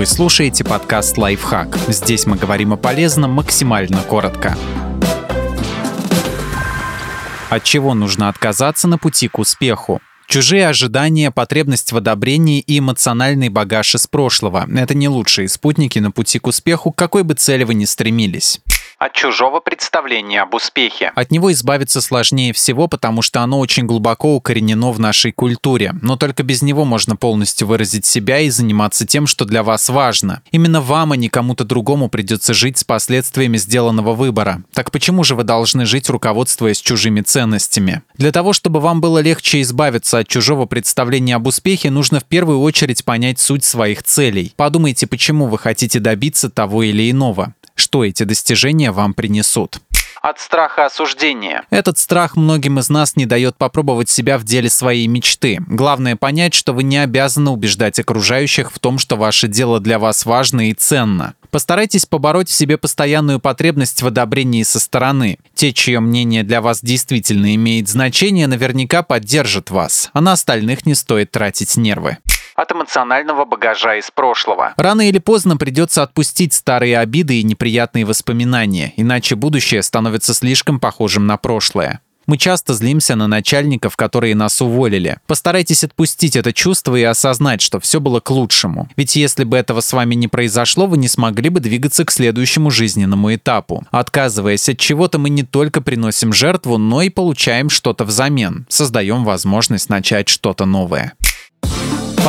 Вы слушаете подкаст «Лайфхак». Здесь мы говорим о полезном максимально коротко. От чего нужно отказаться на пути к успеху? Чужие ожидания, потребность в одобрении и эмоциональный багаж из прошлого – это не лучшие спутники на пути к успеху, к какой бы цели вы ни стремились от чужого представления об успехе. От него избавиться сложнее всего, потому что оно очень глубоко укоренено в нашей культуре. Но только без него можно полностью выразить себя и заниматься тем, что для вас важно. Именно вам, а не кому-то другому придется жить с последствиями сделанного выбора. Так почему же вы должны жить, руководствуясь чужими ценностями? Для того, чтобы вам было легче избавиться от чужого представления об успехе, нужно в первую очередь понять суть своих целей. Подумайте, почему вы хотите добиться того или иного что эти достижения вам принесут от страха осуждения. Этот страх многим из нас не дает попробовать себя в деле своей мечты. Главное понять, что вы не обязаны убеждать окружающих в том, что ваше дело для вас важно и ценно. Постарайтесь побороть в себе постоянную потребность в одобрении со стороны. Те, чье мнение для вас действительно имеет значение, наверняка поддержат вас, а на остальных не стоит тратить нервы от эмоционального багажа из прошлого. Рано или поздно придется отпустить старые обиды и неприятные воспоминания, иначе будущее становится слишком похожим на прошлое. Мы часто злимся на начальников, которые нас уволили. Постарайтесь отпустить это чувство и осознать, что все было к лучшему. Ведь если бы этого с вами не произошло, вы не смогли бы двигаться к следующему жизненному этапу. Отказываясь от чего-то, мы не только приносим жертву, но и получаем что-то взамен. Создаем возможность начать что-то новое.